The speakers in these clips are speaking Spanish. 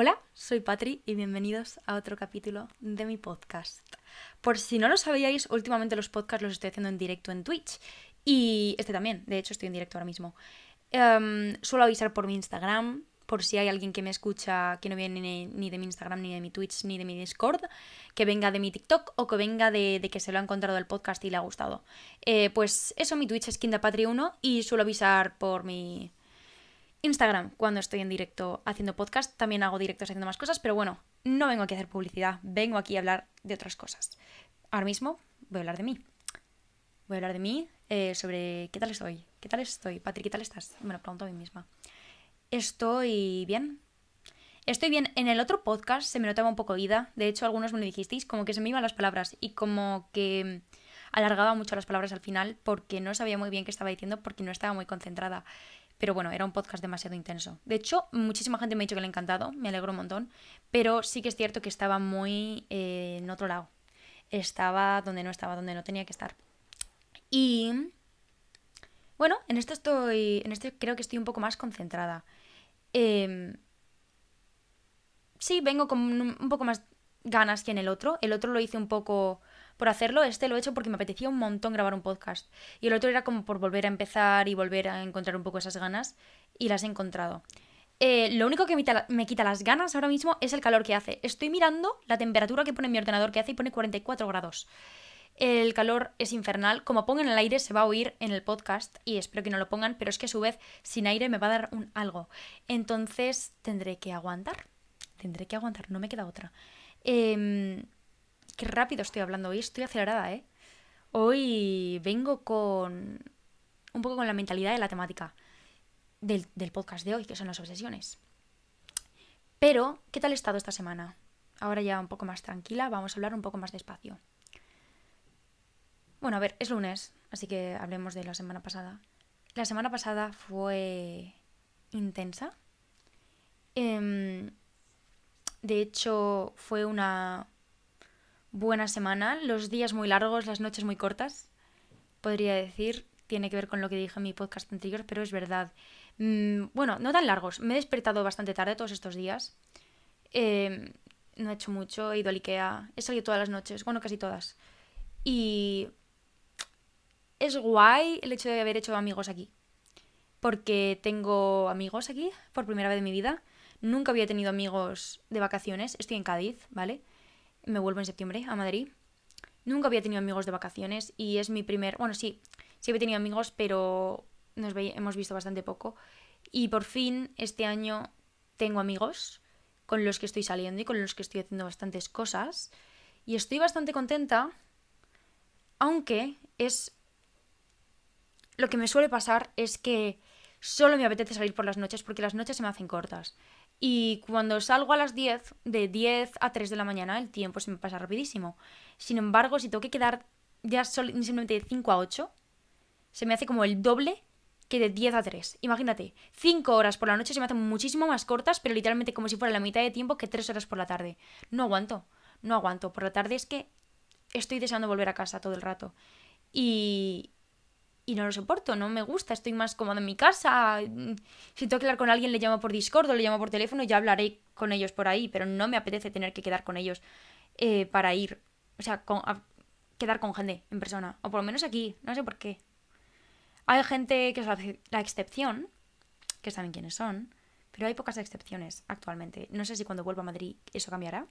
Hola, soy Patri y bienvenidos a otro capítulo de mi podcast. Por si no lo sabíais, últimamente los podcasts los estoy haciendo en directo en Twitch y este también, de hecho estoy en directo ahora mismo. Em, suelo avisar por mi Instagram, por si hay alguien que me escucha que no viene ni, de mi Instagram, ni de mi Twitch, ni de mi Discord, que venga de mi TikTok o que venga de, que se lo ha encontrado el podcast y le ha gustado. Eh, pues eso, mi Twitch es KindaPatri1 y suelo avisar por mi Instagram cuando estoy en directo haciendo podcast. También hago directos haciendo más cosas, pero bueno, no vengo aquí a hacer publicidad, vengo aquí a hablar de otras cosas. Ahora mismo voy a hablar de mí. Voy a hablar de mí, eh, sobre qué tal estoy. ¿Qué tal estoy? Patrick, ¿qué tal estás? Me lo pregunto a mí misma. Estoy bien. Estoy bien. En el otro podcast se me notaba un poco ida. De hecho, algunos me lo dijisteis, como que se me iban las palabras y como que alargaba mucho las palabras al final porque no sabía muy bien qué estaba diciendo porque no estaba muy concentrada. Pero bueno, era un podcast demasiado intenso. De hecho, muchísima gente me ha dicho que le ha encantado, me alegro un montón, pero sí que es cierto que estaba muy eh, en otro lado. Estaba donde no estaba, donde no tenía que estar. Y bueno, en esto estoy, en este creo que estoy un poco más concentrada. Em, sí, vengo con un poco más ganas que en el otro. El otro lo hice un poco por hacerlo, este lo he hecho porque me apetecía un montón grabar un podcast. Y el otro era como por volver a empezar y volver a encontrar un poco esas ganas. Y las he encontrado. Eh, lo único que me quita, las ganas ahora mismo es el calor que hace. Estoy mirando la temperatura que pone mi ordenador que hace y pone 44 grados. El calor es infernal. Como pongan el aire se va a oír en el podcast y espero que no lo pongan, pero es que a su vez sin aire me va a dar un algo. Entonces tendré que aguantar. Tendré que aguantar, no me queda otra. Em, qué rápido estoy hablando hoy, estoy acelerada, ¿eh? Hoy vengo con un poco con la mentalidad de la temática del, del podcast de hoy, que son las obsesiones. Pero, ¿qué tal he estado esta semana? Ahora ya un poco más tranquila, vamos a hablar un poco más despacio. Bueno, a ver, es lunes, así que hablemos de la semana pasada. La semana pasada fue intensa. Em, de hecho, fue una buena semana. Los días muy largos, las noches muy cortas. Podría decir, tiene que ver con lo que dije en mi podcast anterior, pero es verdad. Mm, bueno, no tan largos. Me he despertado bastante tarde todos estos días. Em, no he hecho mucho, he ido al Ikea, he salido todas las noches, bueno, casi todas. Y es guay el hecho de haber hecho amigos aquí. Porque tengo amigos aquí por primera vez en mi vida. Nunca había tenido amigos de vacaciones. Estoy en Cádiz, ¿vale? Me vuelvo en septiembre a Madrid. Nunca había tenido amigos de vacaciones y es mi primer... Bueno, sí, sí había tenido amigos, pero nos hemos visto bastante poco. Y por fin este año tengo amigos con los que estoy saliendo y con los que estoy haciendo bastantes cosas. Y estoy bastante contenta, aunque es lo que me suele pasar es que solo me apetece salir por las noches porque las noches se me hacen cortas. Y cuando salgo a las 10, de 10 a 3 de la mañana, el tiempo se me pasa rapidísimo. Sin embargo, si tengo que quedar ya simplemente de 5 a 8, se me hace como el doble que de 10 a 3. Imagínate, 5 horas por la noche se me hacen muchísimo más cortas, pero literalmente como si fuera la mitad de tiempo que 3 horas por la tarde. No aguanto, no aguanto. Por la tarde es que estoy deseando volver a casa todo el rato. Y, y no lo soporto, no me gusta, estoy más cómoda en mi casa. Si tengo que hablar con alguien, le llamo por Discord o le llamo por teléfono ya hablaré con ellos por ahí, pero no me apetece tener que quedar con ellos eh, para ir, o sea, quedar con gente en persona, o por lo menos aquí, no sé por qué. Hay gente que es la, excepción, que saben quiénes son, pero hay pocas excepciones actualmente. No sé si cuando vuelva a Madrid eso cambiará.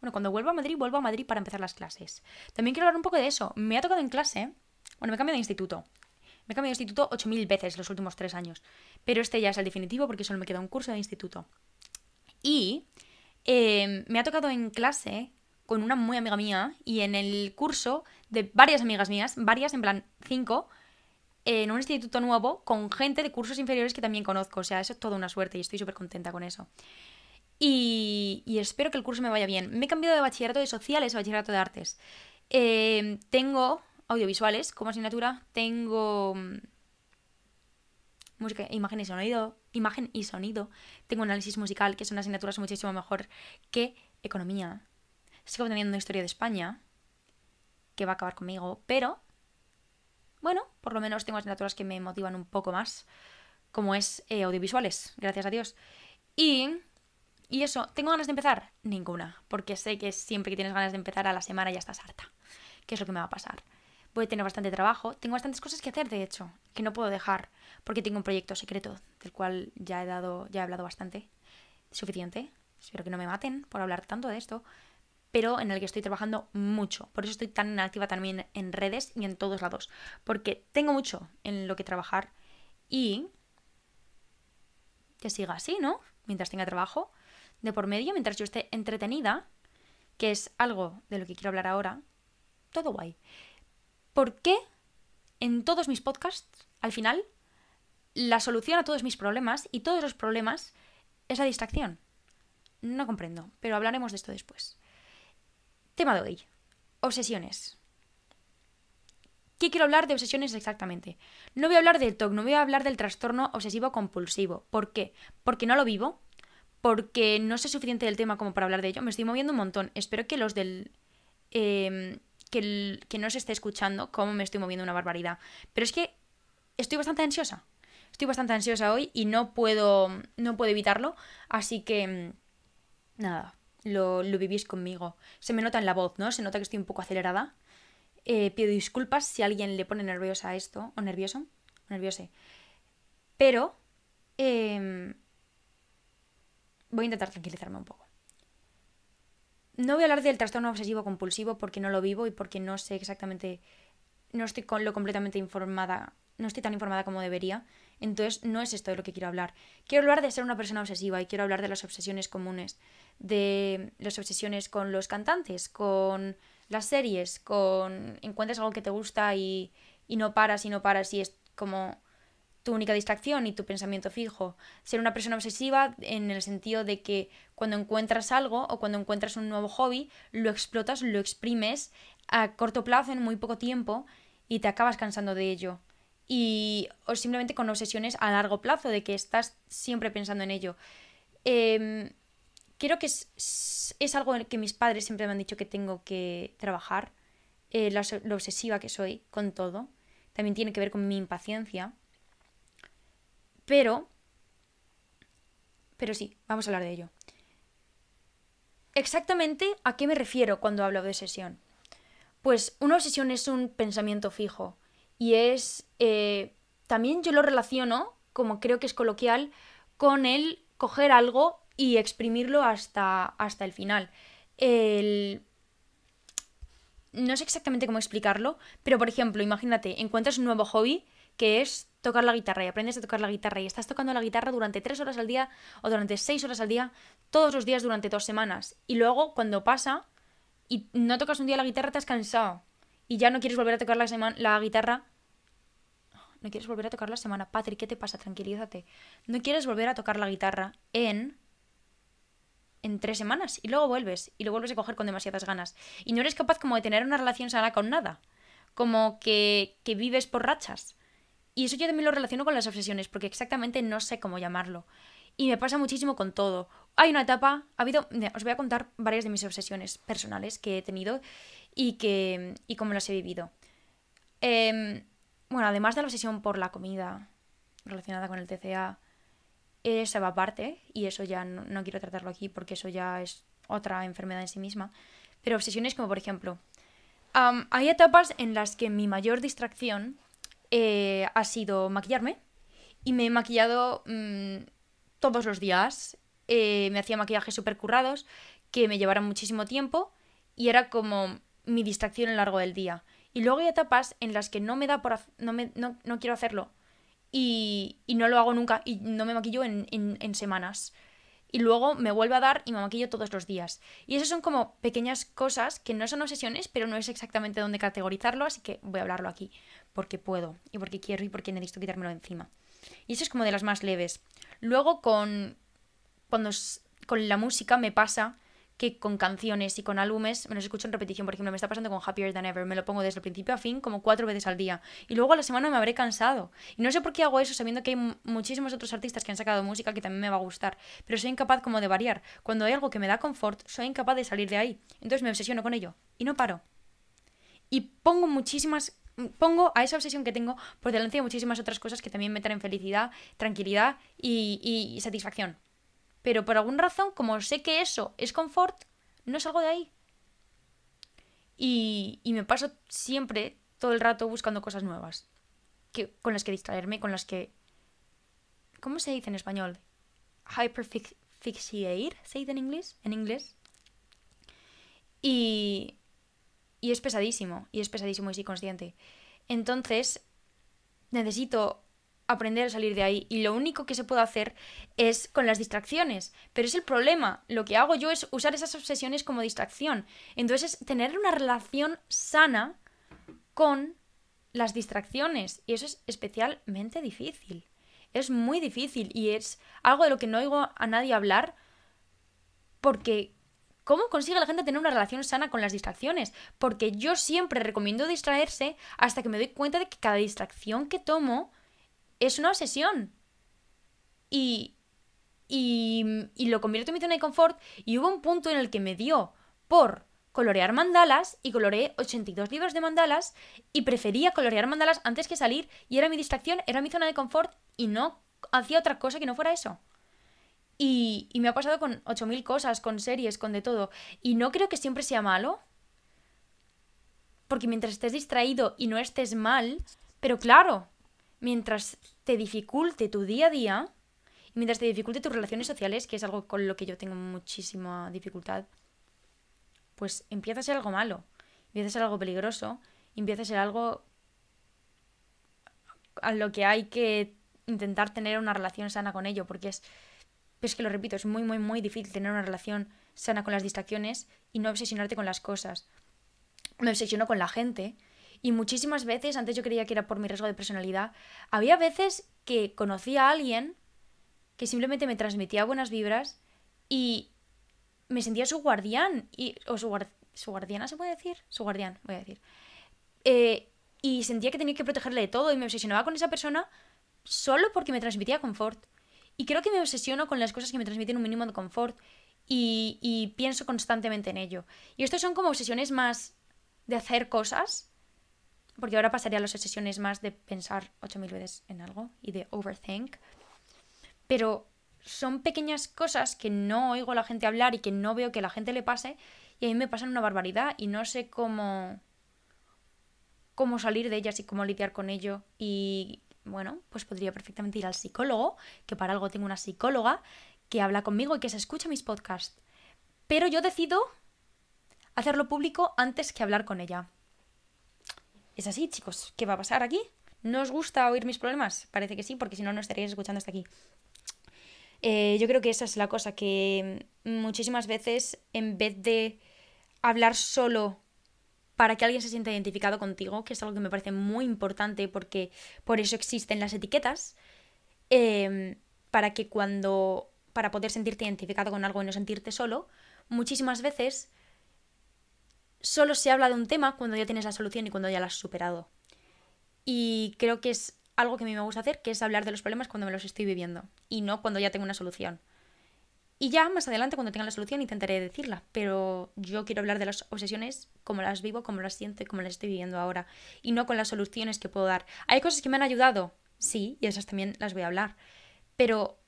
Bueno, cuando vuelva a Madrid, vuelvo a Madrid para empezar las clases. También quiero hablar un poco de eso. Me ha tocado en clase bueno, me he cambiado de instituto. Me he cambiado de instituto 8.000 veces los últimos tres años. Pero este ya es el definitivo porque solo me queda un curso de instituto. Y em, me ha tocado en clase con una muy amiga mía y en el curso de varias amigas mías, varias, en plan cinco, en un instituto nuevo con gente de cursos inferiores que también conozco. O sea, eso es toda una suerte y estoy súper contenta con eso. Y, espero que el curso me vaya bien. Me he cambiado de bachillerato de sociales a bachillerato de artes. Em, tengo audiovisuales como asignatura tengo mm, música, imagen y sonido, imagen y sonido. Tengo análisis musical, que son asignaturas muchísimo mejor que economía. Sigo teniendo historia de España, que va a acabar conmigo, pero bueno, por lo menos tengo asignaturas que me motivan un poco más, como es eh, audiovisuales, gracias a Dios. Y Y eso, ¿tengo ganas de empezar? Ninguna, porque sé que siempre que tienes ganas de empezar a la semana ya estás harta. ¿Qué es lo que me va a pasar? Voy a tener bastante trabajo, tengo bastantes cosas que hacer, de hecho, que no puedo dejar, porque tengo un proyecto secreto del cual ya he dado, ya he hablado bastante, suficiente. Espero que no me maten por hablar tanto de esto, pero en el que estoy trabajando mucho. Por eso estoy tan activa también en redes y en todos lados, porque tengo mucho en lo que trabajar y que siga así, ¿no? Mientras tenga trabajo de por medio, mientras yo esté entretenida, que es algo de lo que quiero hablar ahora, todo guay. ¿Por qué en todos mis podcasts, al final, la solución a todos mis problemas y todos los problemas es la distracción? No comprendo, pero hablaremos de esto después. Tema de hoy. Obsesiones. ¿Qué quiero hablar de obsesiones exactamente? No voy a hablar del TOC, no voy a hablar del trastorno obsesivo compulsivo. ¿Por qué? Porque no lo vivo, porque no sé suficiente del tema como para hablar de ello. Me estoy moviendo un montón. Espero que los del... Em, que, no se esté escuchando cómo me estoy moviendo una barbaridad. Pero es que estoy bastante ansiosa. Estoy bastante ansiosa hoy y no puedo, no puedo evitarlo. Así que... Em, nada, lo, lo vivís conmigo. Se me nota en la voz, ¿no? Se nota que estoy un poco acelerada. Eh, pido disculpas si alguien le pone nerviosa a esto, o nervioso, o nerviose. Pero em, voy a intentar tranquilizarme un poco. No voy a hablar del trastorno obsesivo compulsivo porque no lo vivo y porque no sé exactamente, no estoy con lo completamente informada, no estoy tan informada como debería. Entonces no es esto de lo que quiero hablar. Quiero hablar de ser una persona obsesiva y quiero hablar de las obsesiones comunes, de las obsesiones con los cantantes, con las series, con encuentras algo que te gusta y, y no paras y no paras y es como tu única distracción y tu pensamiento fijo. Ser una persona obsesiva en el sentido de que cuando encuentras algo o cuando encuentras un nuevo hobby, lo explotas, lo exprimes a corto plazo, en muy poco tiempo, y te acabas cansando de ello. Y o simplemente con obsesiones a largo plazo, de que estás siempre pensando en ello. Eh, creo que es, es, algo que mis padres siempre me han dicho que tengo que trabajar, eh, la, lo obsesiva que soy con todo. También tiene que ver con mi impaciencia. Pero... Pero sí, vamos a hablar de ello. Exactamente a qué me refiero cuando hablo de obsesión. Pues una obsesión es un pensamiento fijo y es... Eh, también yo lo relaciono, como creo que es coloquial, con el coger algo y exprimirlo hasta, hasta el final. El... No sé exactamente cómo explicarlo, pero por ejemplo, imagínate, encuentras un nuevo hobby que es tocar la guitarra y aprendes a tocar la guitarra y estás tocando la guitarra durante tres horas al día o durante seis horas al día, todos los días durante dos semanas. Y luego, cuando pasa y no tocas un día la guitarra, te has cansado y ya no quieres volver a tocar la, la guitarra. No quieres volver a tocar la semana. Patrick, ¿qué te pasa? Tranquilízate. No quieres volver a tocar la guitarra en en tres semanas y luego vuelves y lo vuelves a coger con demasiadas ganas. Y no eres capaz como de tener una relación sana con nada. Como que, que vives por rachas. Y eso yo también lo relaciono con las obsesiones, porque exactamente no sé cómo llamarlo. Y me pasa muchísimo con todo. Hay una etapa, ha habido, os voy a contar varias de mis obsesiones personales que he tenido y, que, y cómo las he vivido. Eh, bueno, además de la obsesión por la comida relacionada con el TCA, esa va aparte, y eso ya no, quiero tratarlo aquí porque eso ya es otra enfermedad en sí misma, pero obsesiones como por ejemplo, hay etapas en las que mi mayor distracción eh, ha sido maquillarme y me he maquillado mm, todos los días, eh, me hacía maquillajes súper currados que me llevaran muchísimo tiempo y era como mi distracción a lo largo del día. Y luego hay etapas en las que no me da por no, me, no, no quiero hacerlo y, no lo hago nunca y no me maquillo en, en, semanas. Y luego me vuelve a dar y me maquillo todos los días. Y esas son como pequeñas cosas que no son obsesiones, pero no es exactamente dónde categorizarlo, así que voy a hablarlo aquí, porque puedo, y porque quiero, y porque necesito quitármelo encima. Y eso es como de las más leves. Luego con, cuando, con la música me pasa que con canciones y con álbumes me los escucho en repetición. Por ejemplo, me está pasando con Happier Than Ever. Me lo pongo desde el principio a fin como cuatro veces al día. Y luego a la semana me habré cansado. Y no sé por qué hago eso sabiendo que hay muchísimos otros artistas que han sacado música que también me va a gustar. Pero soy incapaz como de variar. Cuando hay algo que me da confort, soy incapaz de salir de ahí. Entonces me obsesiono con ello. Y no paro. Y pongo muchísimas pongo a esa obsesión que tengo por delante de muchísimas otras cosas que también me traen felicidad, tranquilidad y, y satisfacción. Pero por alguna razón, como sé que eso es confort, no salgo de ahí. Y, y me paso siempre, todo el rato, buscando cosas nuevas. Que, con las que distraerme, con las que... ¿Cómo se dice en español? Hyperfixate, ¿se dice en inglés? En inglés. Y, y es pesadísimo, y es pesadísimo y soy consciente. Entonces, necesito aprender a salir de ahí y lo único que se puede hacer es con las distracciones. Pero es el problema. Lo que hago yo es usar esas obsesiones como distracción. Entonces es tener una relación sana con las distracciones y eso es especialmente difícil. Es muy difícil y es algo de lo que no oigo a nadie hablar porque ¿Cómo consigue la gente tener una relación sana con las distracciones? Porque yo siempre recomiendo distraerse hasta que me doy cuenta de que cada distracción que tomo es una obsesión. Y, y, y lo convierto en mi zona de confort. Y hubo un punto en el que me dio por colorear mandalas y coloreé 82 libros de mandalas y prefería colorear mandalas antes que salir y era mi distracción, era mi zona de confort y no hacía otra cosa que no fuera eso. Y, y me ha pasado con 8.000 cosas, con series, con de todo. Y no creo que siempre sea malo. Porque mientras estés distraído y no estés mal, pero claro, mientras te dificulte tu día a día, y mientras te dificulte tus relaciones sociales, que es algo con lo que yo tengo muchísima dificultad, pues empieza a ser algo malo, empieza a ser algo peligroso, empieza a ser algo a lo que hay que intentar tener una relación sana con ello, porque es, es que lo repito, es muy, muy, muy difícil tener una relación sana con las distracciones y no obsesionarte con las cosas. Me obsesiono con la gente y muchísimas veces, antes yo creía que era por mi riesgo de personalidad, había veces que conocía a alguien que simplemente me transmitía buenas vibras y me sentía su guardián, y, o su, guardiana, ¿se puede decir? Su guardián, voy a decir. Eh, y sentía que tenía que protegerle de todo y me obsesionaba con esa persona solo porque me transmitía confort. Y creo que me obsesiono con las cosas que me transmiten un mínimo de confort y, y pienso constantemente en ello. Y estos son como obsesiones más de hacer cosas porque ahora pasaría a las sesiones más de pensar 8.000 veces en algo y de overthink. Pero son pequeñas cosas que no oigo a la gente hablar y que no veo que la gente le pase y a mí me pasan una barbaridad y no sé cómo cómo salir de ellas y cómo lidiar con ello y bueno, pues podría perfectamente ir al psicólogo, que para algo tengo una psicóloga que habla conmigo y que se escucha mis podcasts. Pero yo decido hacerlo público antes que hablar con ella. Es así, chicos. ¿Qué va a pasar aquí? ¿No os gusta oír mis problemas? Parece que sí, porque si no, no estaríais escuchando hasta aquí. Eh, yo creo que esa es la cosa, que muchísimas veces, en vez de hablar solo para que alguien se sienta identificado contigo, que es algo que me parece muy importante porque por eso existen las etiquetas, em, para que cuando, para poder sentirte identificado con algo y no sentirte solo, muchísimas veces solo se habla de un tema cuando ya tienes la solución y cuando ya la has superado. Y creo que es algo que a mí me gusta hacer, que es hablar de los problemas cuando me los estoy viviendo y no cuando ya tengo una solución. Y ya más adelante, cuando tenga la solución, intentaré decirla, pero yo quiero hablar de las obsesiones como las vivo, como las siento y como las estoy viviendo ahora, y no con las soluciones que puedo dar. Hay cosas que me han ayudado, sí, y esas también las voy a hablar, pero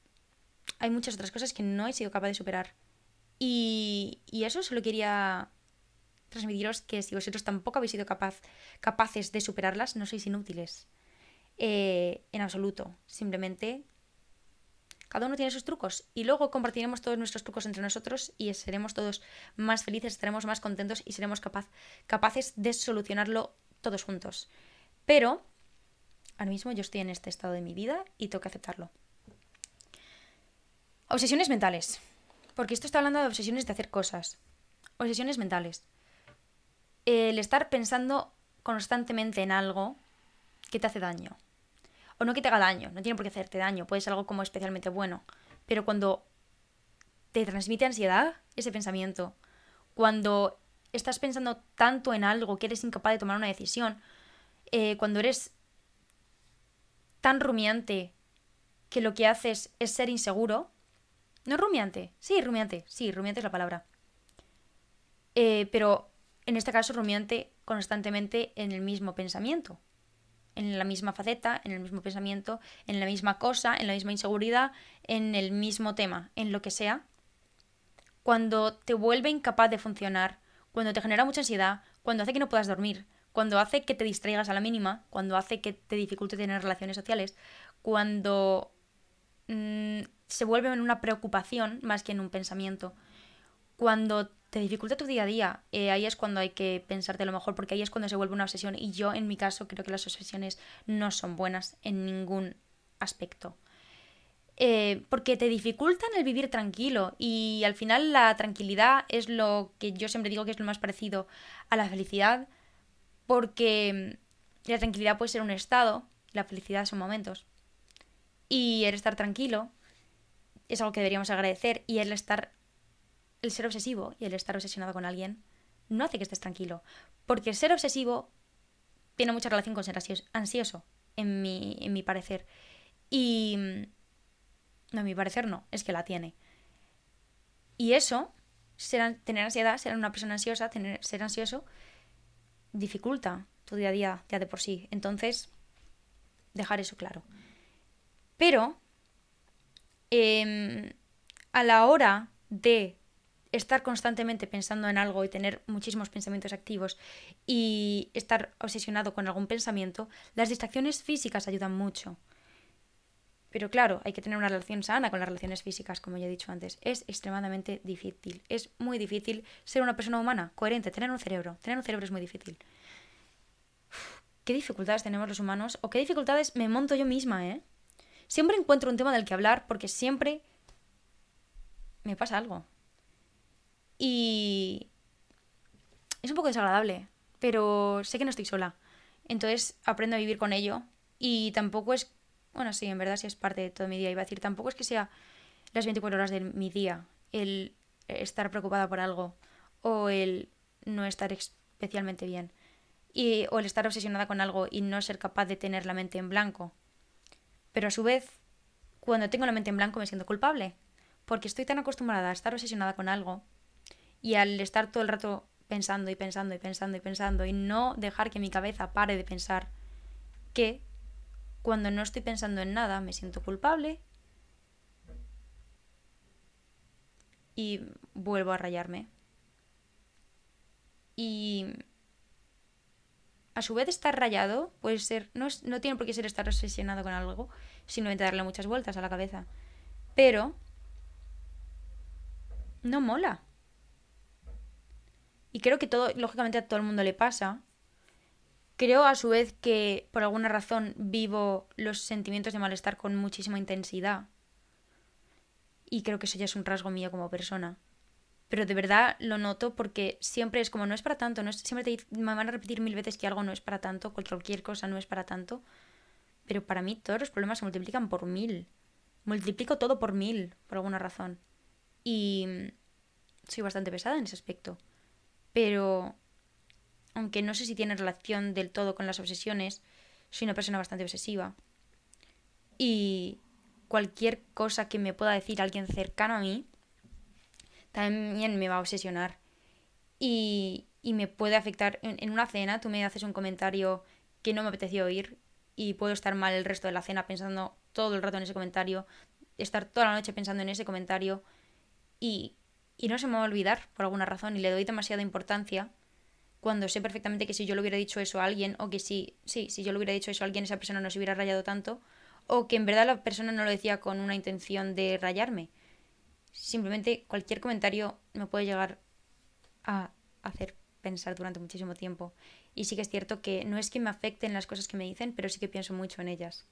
hay muchas otras cosas que no he sido capaz de superar. Y, y eso solo quería transmitiros que si vosotros tampoco habéis sido capaz, capaces de superarlas, no sois inútiles. Eh, en absoluto. Simplemente cada uno tiene sus trucos y luego compartiremos todos nuestros trucos entre nosotros y seremos todos más felices, estaremos más contentos y seremos capaz, capaces de solucionarlo todos juntos. Pero ahora mismo yo estoy en este estado de mi vida y tengo que aceptarlo. Obsesiones mentales. Porque esto está hablando de obsesiones de hacer cosas. Obsesiones mentales el estar pensando constantemente en algo que te hace daño. O no que te haga daño, no tiene por qué hacerte daño, puede ser algo como especialmente bueno. Pero cuando te transmite ansiedad ese pensamiento, cuando estás pensando tanto en algo que eres incapaz de tomar una decisión, eh, cuando eres tan rumiante que lo que haces es ser inseguro, no rumiante, sí, rumiante, sí, rumiante es la palabra. Eh, pero en este caso rumiante constantemente en el mismo pensamiento. en la misma faceta, en el mismo pensamiento, en la misma cosa, en la misma inseguridad, en el mismo tema, en lo que sea, cuando te vuelve incapaz de funcionar, cuando te genera mucha ansiedad, cuando hace que no puedas dormir, cuando hace que te distraigas a la mínima, cuando hace que te dificulte tener relaciones sociales, cuando mm, se vuelve en una preocupación más que en un pensamiento, cuando te dificulta tu día a día, eh, ahí es cuando hay que pensarte lo mejor, porque ahí es cuando se vuelve una obsesión. Y yo, en mi caso, creo que las obsesiones no son buenas en ningún aspecto. Eh, porque te dificultan el vivir tranquilo y al final la tranquilidad es lo que yo siempre digo que es lo más parecido a la felicidad porque la tranquilidad puede ser un estado, la felicidad son momentos. Y el estar tranquilo es algo que deberíamos agradecer y el estar el ser obsesivo y el estar obsesionado con alguien no hace que estés tranquilo, porque el ser obsesivo tiene mucha relación con ser ansioso, en mi, en mi parecer. Y no, en mi parecer no, es que la tiene. Y eso, tener ansiedad, ser una persona ansiosa, tener, ser ansioso, dificulta tu día a día ya de por sí. Entonces, dejar eso claro. Pero, em, a la hora de estar constantemente pensando en algo y tener muchísimos pensamientos activos y estar obsesionado con algún pensamiento, las distracciones físicas ayudan mucho. Pero claro, hay que tener una relación sana con las relaciones físicas, como ya he dicho antes. Es extremadamente difícil. Es muy difícil ser una persona humana, coherente, tener un cerebro. Tener un cerebro es muy difícil. ¿Qué dificultades tenemos los humanos? ¿O qué dificultades me monto yo misma, eh? Siempre encuentro un tema del que hablar porque siempre me pasa algo. Y es un poco desagradable, pero sé que no estoy sola. Entonces aprendo a vivir con ello. Y tampoco es, bueno, sí, en verdad sí es parte de todo mi día. Iba a decir, tampoco es que sea las 24 horas de mi día el estar preocupada por algo o el no estar especialmente bien. Y, o el estar obsesionada con algo y no ser capaz de tener la mente en blanco. Pero a su vez, cuando tengo la mente en blanco me siento culpable. Porque estoy tan acostumbrada a estar obsesionada con algo y al estar todo el rato pensando y pensando y pensando y pensando y no dejar que mi cabeza pare de pensar que cuando no estoy pensando en nada me siento culpable y vuelvo a rayarme. Y a su vez estar rayado puede ser, no, no tiene por qué ser estar obsesionado con algo, simplemente darle muchas vueltas a la cabeza. Pero no mola. Y creo que todo, lógicamente a todo el mundo le pasa. Creo a su vez que por alguna razón vivo los sentimientos de malestar con muchísima intensidad. Y creo que eso ya es un rasgo mío como persona. Pero de verdad lo noto porque siempre es como no es para tanto, no es, siempre te me van a repetir mil veces que algo no es para tanto, cualquier cosa no es para tanto. Pero para mí todos los problemas se multiplican por mil. Multiplico todo por mil, por alguna razón. Y soy bastante pesada en ese aspecto pero aunque no sé si tiene relación del todo con las obsesiones, soy una persona bastante obsesiva. Y cualquier cosa que me pueda decir alguien cercano a mí, también me va a obsesionar. Y, y me puede afectar. En, en, una cena tú me haces un comentario que no me apeteció oír y puedo estar mal el resto de la cena pensando todo el rato en ese comentario, estar toda la noche pensando en ese comentario y y no se me va a olvidar por alguna razón y le doy demasiada importancia cuando sé perfectamente que si yo le hubiera dicho eso a alguien o que si, sí, si yo le hubiera dicho eso a alguien esa persona no se hubiera rayado tanto o que en verdad la persona no lo decía con una intención de rayarme. Simplemente cualquier comentario me puede llegar a hacer pensar durante muchísimo tiempo. Y sí que es cierto que no es que me afecten las cosas que me dicen, pero sí que pienso mucho en ellas.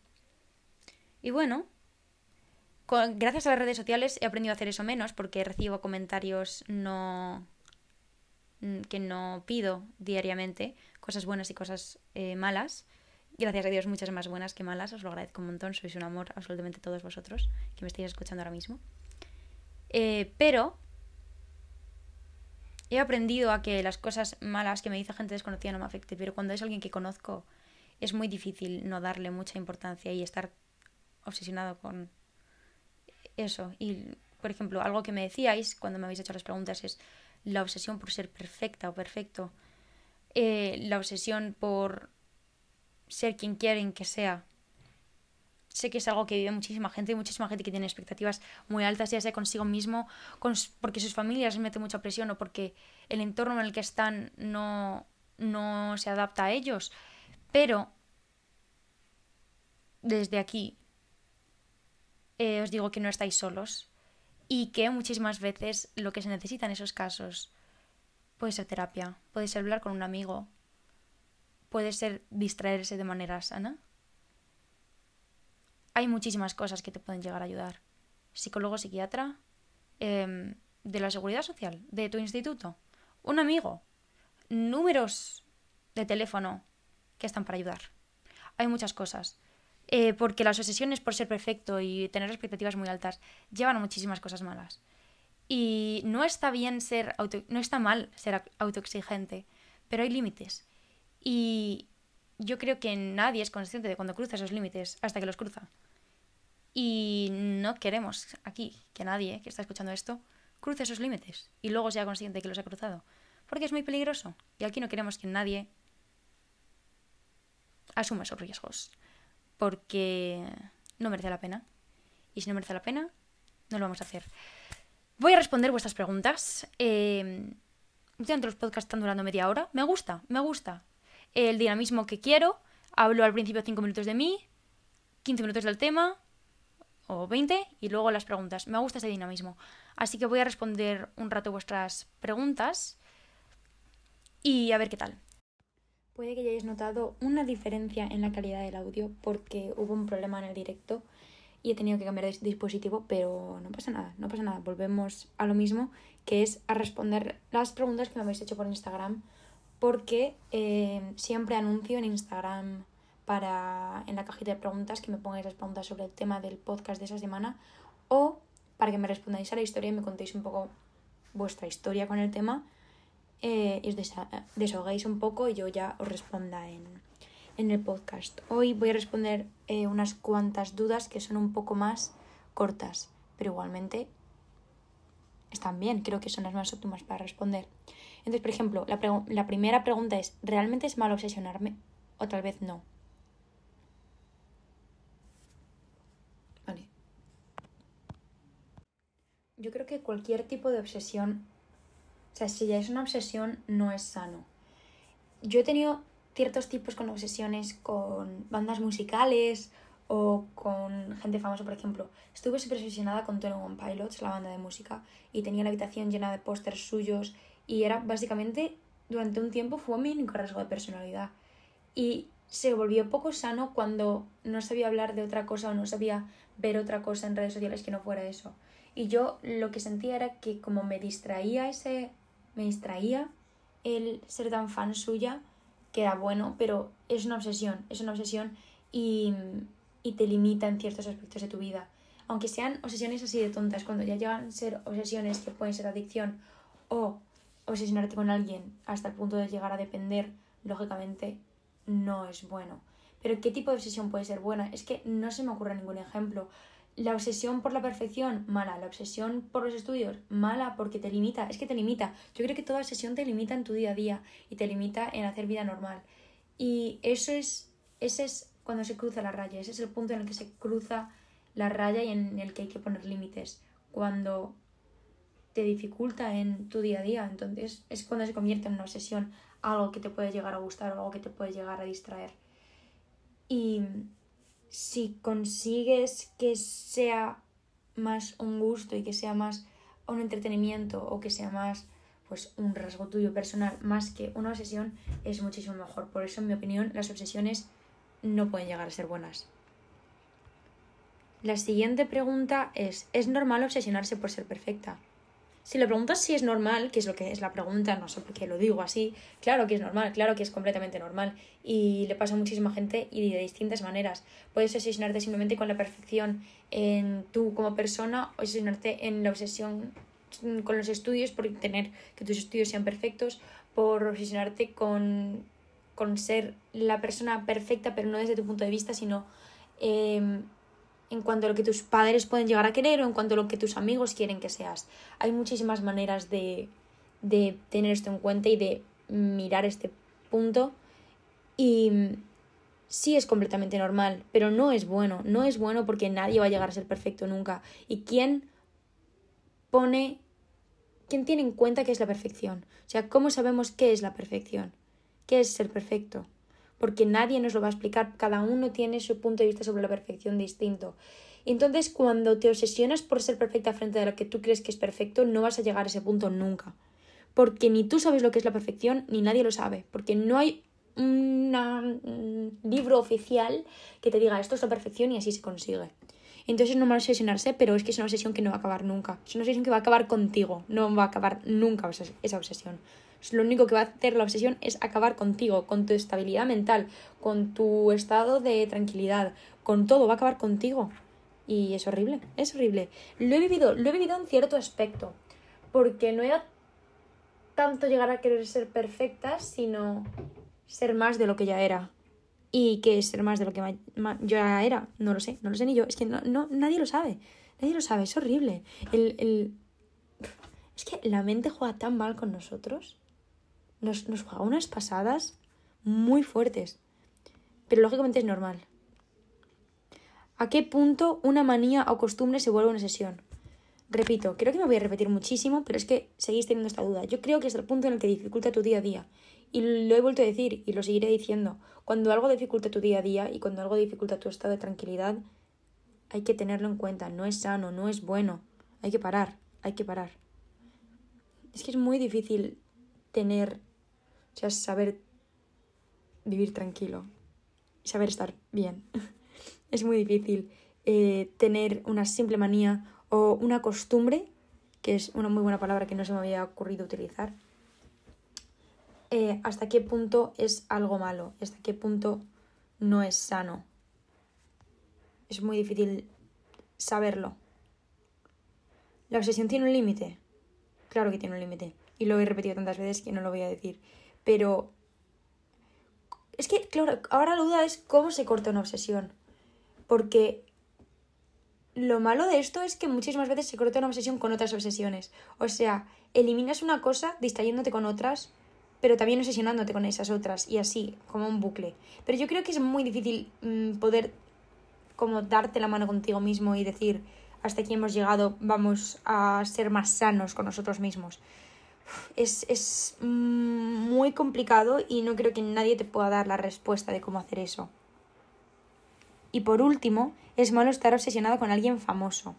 Y bueno, gracias a las redes sociales he aprendido a hacer eso menos porque recibo comentarios no mm, que no pido diariamente, cosas buenas y cosas eh, malas. Gracias a Dios, muchas más buenas que malas, os lo agradezco un montón, sois un amor absolutamente todos vosotros que me estáis escuchando ahora mismo. Eh, pero he aprendido a que las cosas malas que me dice gente desconocida no me afecten, pero cuando es alguien que conozco es muy difícil no darle mucha importancia y estar obsesionado con eso. Y, por ejemplo, algo que me decíais cuando me habéis hecho las preguntas es la obsesión por ser perfecta o perfecto. Eh, la obsesión por ser quien quieren que sea. Sé que es algo que vive muchísima gente y muchísima gente que tiene expectativas muy altas, ya sea consigo mismo, porque sus familias les meten mucha presión o porque el entorno en el que están no, no se adapta a ellos. Pero desde aquí eh, os digo que no estáis solos y que muchísimas veces lo que se necesita en esos casos puede ser terapia, puede ser hablar con un amigo, puede ser distraerse de manera sana. Hay muchísimas cosas que te pueden llegar a ayudar. Psicólogo, psiquiatra, em, de la seguridad social, de tu instituto, un amigo, números de teléfono que están para ayudar. Hay muchas cosas. Eh, porque las obsesiones por ser perfecto y tener expectativas muy altas llevan a muchísimas cosas malas. Y no está bien ser no está mal ser autoexigente, pero hay límites. Y yo creo que nadie es consciente de cuando cruza esos límites hasta que los cruza. Y no queremos aquí que nadie que está escuchando esto cruce esos límites y luego sea consciente de que los ha cruzado. Porque es muy peligroso. Y aquí no queremos que nadie asuma esos riesgos porque no merece la pena. Y si no merece la pena, no lo vamos a hacer. Voy a responder vuestras preguntas. Eh, últimamente los podcasts están durando media hora. Me gusta, me gusta. El dinamismo que quiero. Hablo al principio 5 minutos de mí, 15 minutos del tema, o 20, y luego las preguntas. Me gusta ese dinamismo. Así que voy a responder un rato vuestras preguntas y a ver qué tal. Puede que hayáis notado una diferencia en la calidad del audio porque hubo un problema en el directo y he tenido que cambiar de dispositivo, pero no pasa nada, no pasa nada. Volvemos a lo mismo, que es a responder las preguntas que me habéis hecho por Instagram, porque eh, siempre anuncio en Instagram para en la cajita de preguntas que me pongáis las preguntas sobre el tema del podcast de esa semana o para que me respondáis a la historia y me contéis un poco vuestra historia con el tema eh, y os un poco y yo ya os responda en, el podcast. Hoy voy a responder eh, unas cuantas dudas que son un poco más cortas, pero igualmente están bien, creo que son las más óptimas para responder. Entonces, por ejemplo, la, la primera pregunta es, ¿realmente es malo obsesionarme? O tal vez no. Vale. Yo creo que cualquier tipo de obsesión o sea, si ya es una obsesión, no es sano. Yo he tenido ciertos tipos con obsesiones con bandas musicales o con gente famosa, por ejemplo. Estuve súper obsesionada con Tony One Pilots, la banda de música, y tenía la habitación llena de pósters suyos y era básicamente, durante un tiempo, fue mi único rasgo de personalidad. Y se volvió poco sano cuando no sabía hablar de otra cosa o no sabía ver otra cosa en redes sociales que no fuera eso. Y yo lo que sentía era que como me distraía ese me distraía el ser tan fan suya, que era bueno, pero es una obsesión, es una obsesión y, y te limita en ciertos aspectos de tu vida. Aunque sean obsesiones así de tontas, cuando ya llegan a ser obsesiones que pueden ser adicción o obsesionarte con alguien hasta el punto de llegar a depender, lógicamente no es bueno. Pero ¿qué tipo de obsesión puede ser buena? Es que no se me ocurre ningún ejemplo. La obsesión por la perfección, mala. La obsesión por los estudios, mala porque te limita. Es que te limita. Yo creo que toda obsesión te limita en tu día a día y te limita en hacer vida normal. Y eso es, ese es cuando se cruza la raya. Ese es el punto en el que se cruza la raya y en el que hay que poner límites. Cuando te dificulta en tu día a día. Entonces es cuando se convierte en una obsesión. Algo que te puede llegar a gustar o algo que te puede llegar a distraer. Y si consigues que sea más un gusto y que sea más un entretenimiento o que sea más pues un rasgo tuyo personal más que una obsesión es muchísimo mejor. Por eso en mi opinión las obsesiones no pueden llegar a ser buenas. La siguiente pregunta es, ¿es normal obsesionarse por ser perfecta? Si le preguntas si es normal, que es lo que es la pregunta, no sé por qué lo digo así, claro que es normal, claro que es completamente normal y le pasa a muchísima gente y de distintas maneras. Puedes obsesionarte simplemente con la perfección en tú como persona o obsesionarte en la obsesión con los estudios por tener que tus estudios sean perfectos, por obsesionarte con, con ser la persona perfecta, pero no desde tu punto de vista, sino eh, en cuanto a lo que tus padres pueden llegar a querer o en cuanto a lo que tus amigos quieren que seas. Hay muchísimas maneras de, de tener esto en cuenta y de mirar este punto. Y sí es completamente normal, pero no es bueno. No es bueno porque nadie va a llegar a ser perfecto nunca. ¿Y quién pone, quién tiene en cuenta qué es la perfección? O sea, ¿cómo sabemos qué es la perfección? ¿Qué es ser perfecto? Porque nadie nos lo va a explicar. Cada uno tiene su punto de vista sobre la perfección distinto. Entonces, cuando te obsesionas por ser perfecta frente a lo que tú crees que es perfecto, no vas a llegar a ese punto nunca. Porque ni tú sabes lo que es la perfección, ni nadie lo sabe. Porque no hay un libro oficial que te diga esto es la perfección y así se consigue. Entonces es normal obsesionarse, pero es que es una obsesión que no va a acabar nunca. Es una obsesión que va a acabar contigo, no va a acabar nunca esa obsesión. Lo único que va a hacer la obsesión es acabar contigo, con tu estabilidad mental, con tu estado de tranquilidad, con todo, va a acabar contigo. Y es horrible, es horrible. Lo he vivido, lo he vivido en cierto aspecto, porque no era tanto llegar a querer ser perfecta, sino ser más de lo que ya era. ¿Y qué es ser más de lo que yo ya era? No lo sé, no lo sé ni yo. Es que no, no, nadie lo sabe. Nadie lo sabe, es horrible. El, el... Es que la mente juega tan mal con nosotros. Nos, nos juega unas pasadas muy fuertes. Pero lógicamente es normal. ¿A qué punto una manía o costumbre se vuelve una sesión? Repito, creo que me voy a repetir muchísimo, pero es que seguís teniendo esta duda. Yo creo que es el punto en el que dificulta tu día a día. Y lo he vuelto a decir y lo seguiré diciendo. Cuando algo dificulta tu día a día y cuando algo dificulta tu estado de tranquilidad, hay que tenerlo en cuenta. No es sano, no es bueno. Hay que parar, hay que parar. Es que es muy difícil tener, o sea, saber vivir tranquilo saber estar bien. es muy difícil eh, tener una simple manía o una costumbre, que es una muy buena palabra que no se me había ocurrido utilizar, eh, hasta qué punto es algo malo, hasta qué punto no es sano. Es muy difícil saberlo. ¿La obsesión tiene un límite? Claro que tiene un límite. Y lo he repetido tantas veces que no lo voy a decir. Pero... Es que, claro, ahora la duda es cómo se corta una obsesión. Porque lo malo de esto es que muchísimas veces se corta una obsesión con otras obsesiones. O sea, eliminas una cosa distrayéndote con otras pero también obsesionándote con esas otras y así, como un bucle. Pero yo creo que es muy difícil mm, poder como darte la mano contigo mismo y decir, hasta aquí hemos llegado, vamos a ser más sanos con nosotros mismos. Es, es mm, muy complicado y no creo que nadie te pueda dar la respuesta de cómo hacer eso. Y por último, es malo estar obsesionado con alguien famoso.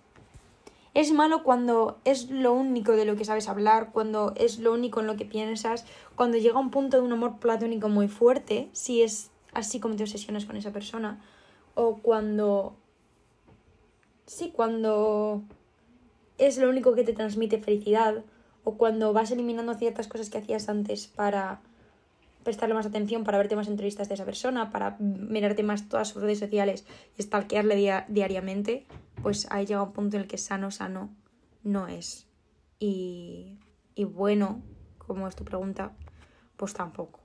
Es malo cuando es lo único de lo que sabes hablar, cuando es lo único en lo que piensas, cuando llega un punto de un amor platónico muy fuerte, si es así como te obsesionas con esa persona, o cuando... Sí, cuando es lo único que te transmite felicidad, o cuando vas eliminando ciertas cosas que hacías antes para prestarle más atención, para verte más entrevistas de esa persona, para mirarte más todas sus redes sociales y stalkearle diariamente, pues ahí llega un punto en el que sano, sano no es. Y, y bueno, como es tu pregunta, pues tampoco.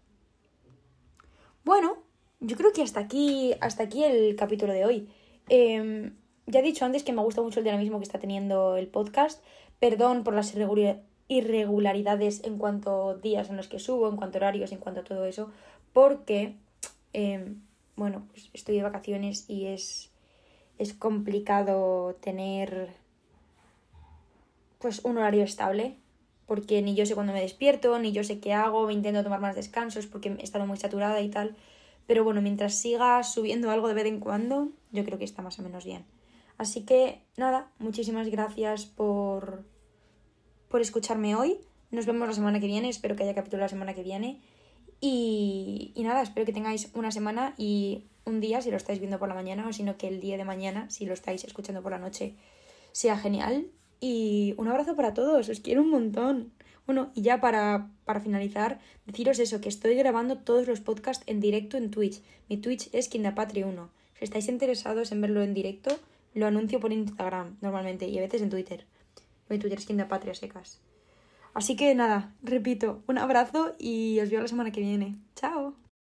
Bueno, yo creo que hasta aquí, hasta aquí el capítulo de hoy. Em, ya he dicho antes que me gusta mucho el dinamismo que está teniendo el podcast. Perdón por las irregularidades en cuanto días en los que subo, en cuanto horarios, en cuanto a todo eso, porque, em, bueno, pues estoy de vacaciones y es es complicado tener pues un horario estable porque ni yo sé cuándo me despierto, ni yo sé qué hago, me intento tomar más descansos porque he estado muy saturada y tal. Pero bueno, mientras siga subiendo algo de vez en cuando, yo creo que está más o menos bien. Así que nada, muchísimas gracias por, por escucharme hoy. Nos vemos la semana que viene, espero que haya capítulo la semana que viene. Y, y nada, espero que tengáis una semana y un día si lo estáis viendo por la mañana o sino que el día de mañana si lo estáis escuchando por la noche sea genial. Y un abrazo para todos, os quiero un montón. Bueno, y ya para, para finalizar, deciros eso, que estoy grabando todos los podcasts en directo en Twitch. Mi Twitch es Kindapatri1. Si estáis interesados en verlo en directo, lo anuncio por Instagram normalmente y a veces en Twitter. Mi Twitter es Kindapatria secas. Así que nada, repito, un abrazo y os veo la semana que viene. Chao.